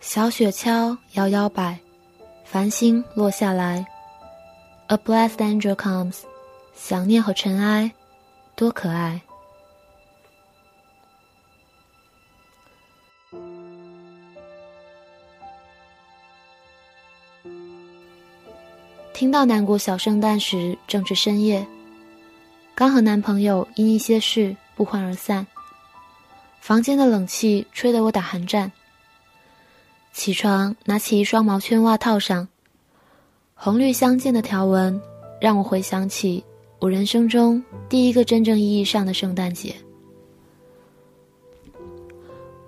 小雪橇摇摇摆，繁星落下来。A blessed angel comes，想念和尘埃，多可爱。听到南国小圣诞时，正值深夜，刚和男朋友因一些事不欢而散。房间的冷气吹得我打寒战。起床，拿起一双毛圈袜套上。红绿相间的条纹，让我回想起我人生中第一个真正意义上的圣诞节。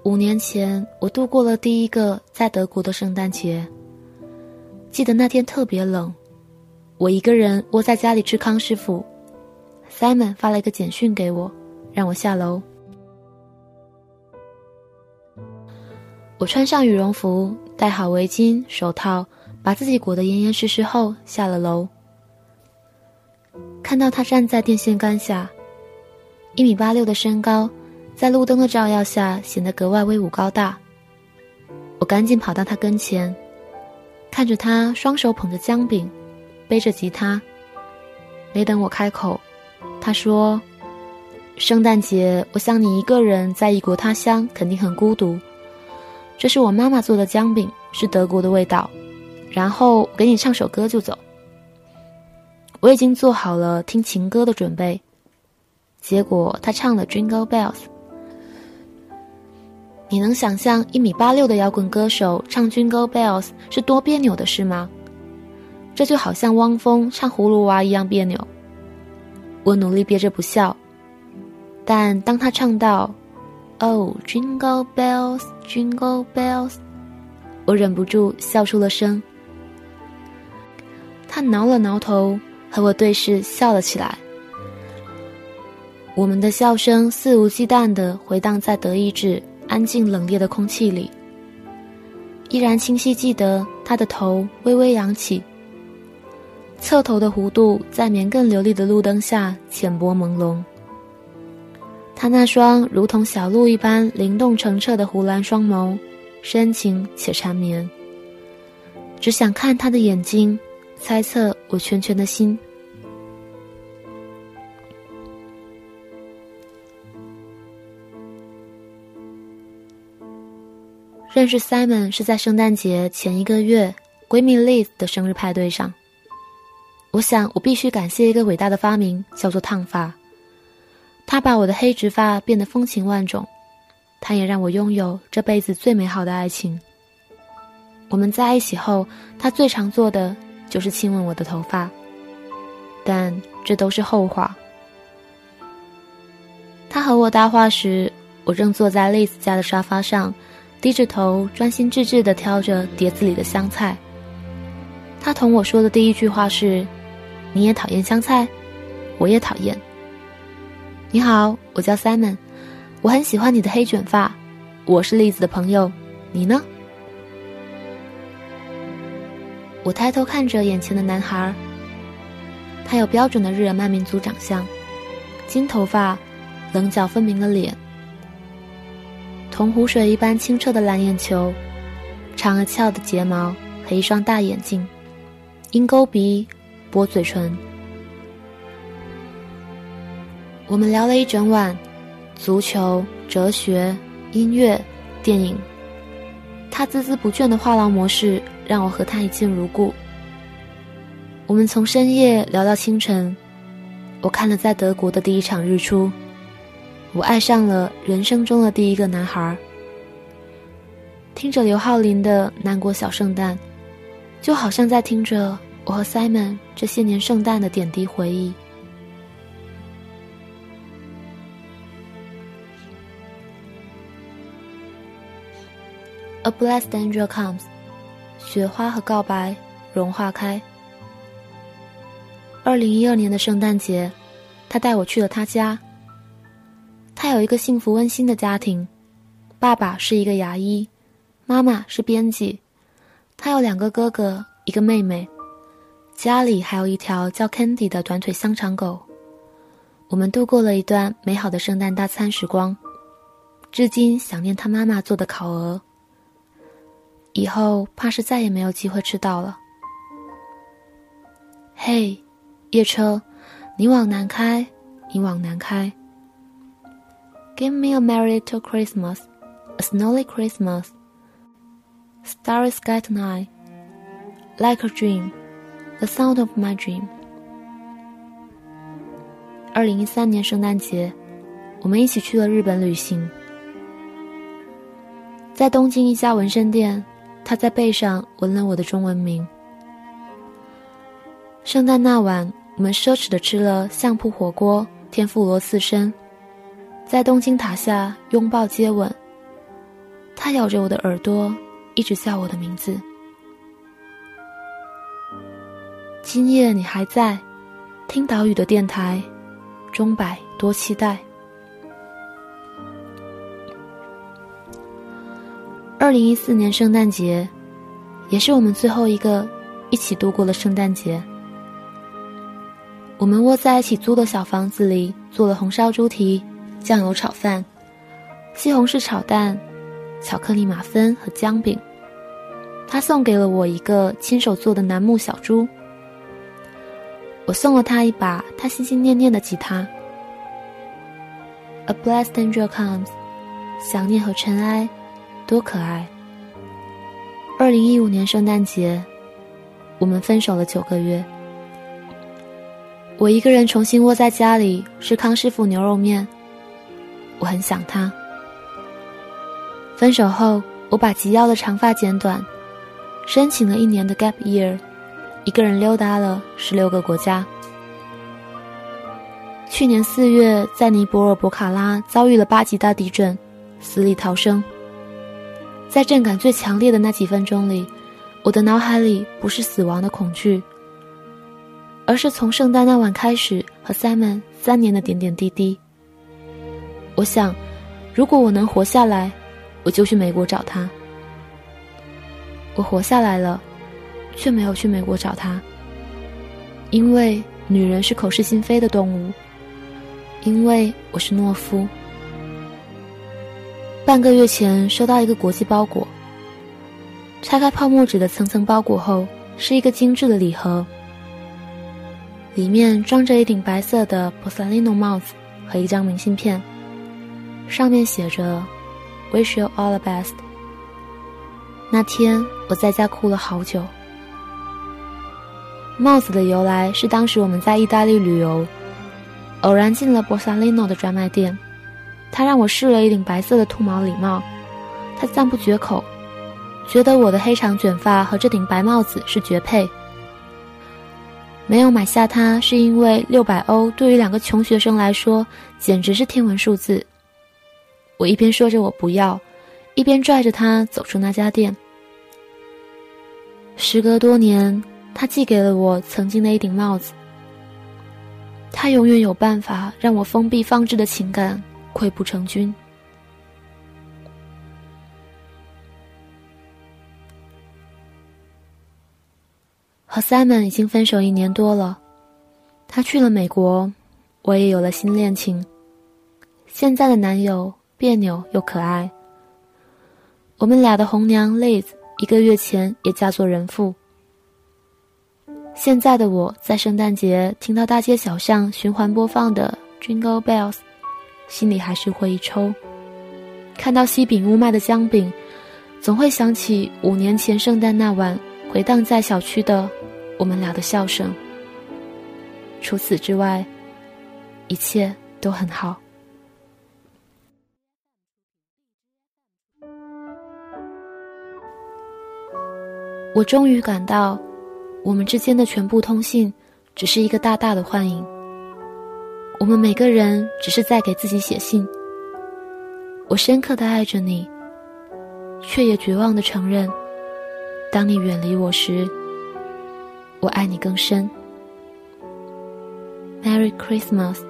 五年前，我度过了第一个在德国的圣诞节。记得那天特别冷。我一个人窝在家里吃康师傅，Simon 发了一个简讯给我，让我下楼。我穿上羽绒服，戴好围巾、手套，把自己裹得严严实实后下了楼。看到他站在电线杆下，一米八六的身高，在路灯的照耀下显得格外威武高大。我赶紧跑到他跟前，看着他双手捧着姜饼。背着吉他，没等我开口，他说：“圣诞节，我想你一个人在异国他乡，肯定很孤独。这是我妈妈做的姜饼，是德国的味道。然后给你唱首歌就走。我已经做好了听情歌的准备。结果他唱了《Jingle Bells》。你能想象一米八六的摇滚歌手唱《Jingle Bells》是多别扭的事吗？”这就好像汪峰唱《葫芦娃》一样别扭。我努力憋着不笑，但当他唱到 “Oh Jingle Bells, Jingle Bells”，我忍不住笑出了声。他挠了挠头，和我对视笑了起来。我们的笑声肆无忌惮地回荡在德意志安静冷冽的空气里，依然清晰记得他的头微微扬起。侧头的弧度在绵亘流丽的路灯下浅薄朦胧。他那双如同小鹿一般灵动澄澈的湖蓝双眸，深情且缠绵。只想看他的眼睛，猜测我圈圈的心。认识 Simon 是在圣诞节前一个月，闺蜜 Liz 的生日派对上。我想，我必须感谢一个伟大的发明，叫做烫发。他把我的黑直发变得风情万种，他也让我拥有这辈子最美好的爱情。我们在一起后，他最常做的就是亲吻我的头发，但这都是后话。他和我搭话时，我正坐在丽丝家的沙发上，低着头，专心致志地挑着碟子里的香菜。他同我说的第一句话是。你也讨厌香菜，我也讨厌。你好，我叫 Simon，我很喜欢你的黑卷发。我是栗子的朋友，你呢？我抬头看着眼前的男孩，他有标准的日耳曼民族长相，金头发，棱角分明的脸，同湖水一般清澈的蓝眼球，长而翘的睫毛和一双大眼睛，鹰钩鼻。薄嘴唇，我们聊了一整晚，足球、哲学、音乐、电影。他孜孜不倦的话痨模式让我和他一见如故。我们从深夜聊到清晨，我看了在德国的第一场日出，我爱上了人生中的第一个男孩。听着刘浩林的《南国小圣诞》，就好像在听着。我和 Simon 这些年圣诞的点滴回忆。Blessed angel comes，雪花和告白融化开。二零一二年的圣诞节，他带我去了他家。他有一个幸福温馨的家庭，爸爸是一个牙医，妈妈是编辑，他有两个哥哥，一个妹妹。家里还有一条叫 Candy 的短腿香肠狗，我们度过了一段美好的圣诞大餐时光，至今想念他妈妈做的烤鹅。以后怕是再也没有机会吃到了。嘿，夜车，你往南开，你往南开。Give me a merry little Christmas, a snowy Christmas. Starry sky tonight, like a dream, the sound of my dream. 二零一三年圣诞节，我们一起去了日本旅行。在东京一家纹身店，他在背上纹了我的中文名。圣诞那晚，我们奢侈的吃了相扑火锅、天妇罗刺身，在东京塔下拥抱接吻。他咬着我的耳朵，一直叫我的名字。今夜你还在听岛屿的电台。钟摆多期待！二零一四年圣诞节，也是我们最后一个一起度过了圣诞节。我们窝在一起租的小房子里，做了红烧猪蹄、酱油炒饭、西红柿炒蛋、巧克力马芬和姜饼。他送给了我一个亲手做的楠木小猪。我送了他一把他心心念念的吉他。A blessed angel comes，想念和尘埃，多可爱。二零一五年圣诞节，我们分手了九个月。我一个人重新窝在家里吃康师傅牛肉面，我很想他。分手后，我把及腰的长发剪短，申请了一年的 gap year。一个人溜达了十六个国家。去年四月，在尼泊尔博卡拉遭遇了八级大地震，死里逃生。在震感最强烈的那几分钟里，我的脑海里不是死亡的恐惧，而是从圣诞那晚开始和 Simon 三年的点点滴滴。我想，如果我能活下来，我就去美国找他。我活下来了。却没有去美国找他，因为女人是口是心非的动物。因为我是懦夫。半个月前收到一个国际包裹，拆开泡沫纸的层层包裹后，是一个精致的礼盒，里面装着一顶白色的 Borsalino 帽子和一张明信片，上面写着 “Wish you all the best”。那天我在家哭了好久。帽子的由来是当时我们在意大利旅游，偶然进了 Borsalino 的专卖店，他让我试了一顶白色的兔毛礼帽，他赞不绝口，觉得我的黑长卷发和这顶白帽子是绝配。没有买下它，是因为六百欧对于两个穷学生来说简直是天文数字。我一边说着我不要，一边拽着他走出那家店。时隔多年。他寄给了我曾经的一顶帽子。他永远有办法让我封闭放置的情感溃不成军。和 Simon 已经分手一年多了，他去了美国，我也有了新恋情。现在的男友别扭又可爱。我们俩的红娘 Liz 一个月前也嫁作人妇。现在的我在圣诞节听到大街小巷循环播放的《Jingle Bells》，心里还是会一抽。看到西饼屋卖的姜饼，总会想起五年前圣诞那晚回荡在小区的我们俩的笑声。除此之外，一切都很好。我终于感到。我们之间的全部通信，只是一个大大的幻影。我们每个人只是在给自己写信。我深刻的爱着你，却也绝望的承认，当你远离我时，我爱你更深。Merry Christmas。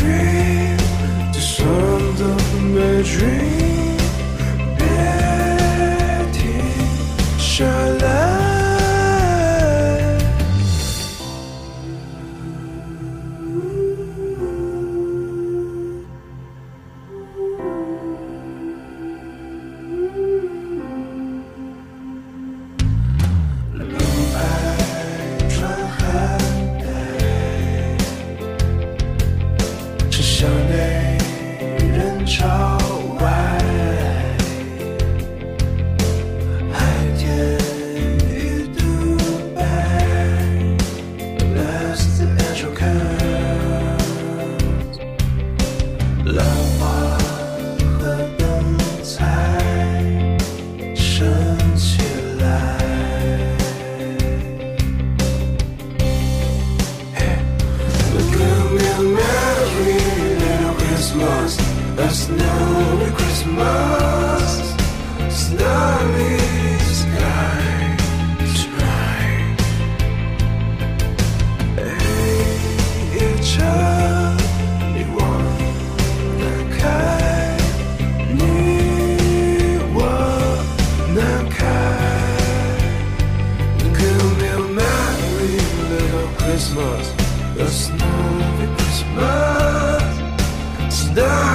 dream，这算的美 dream，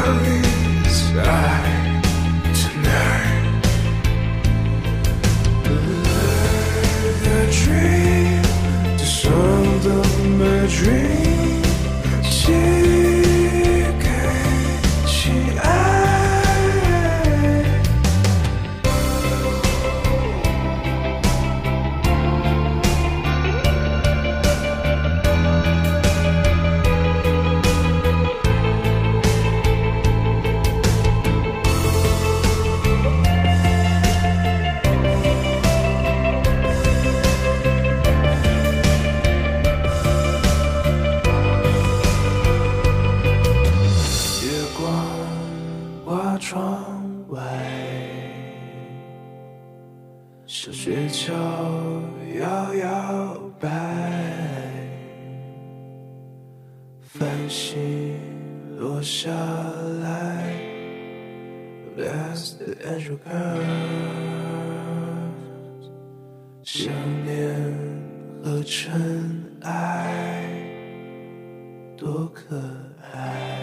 memories. I 摇摇摆，繁星落下来，Bless the angel girls，想念和尘埃多可爱。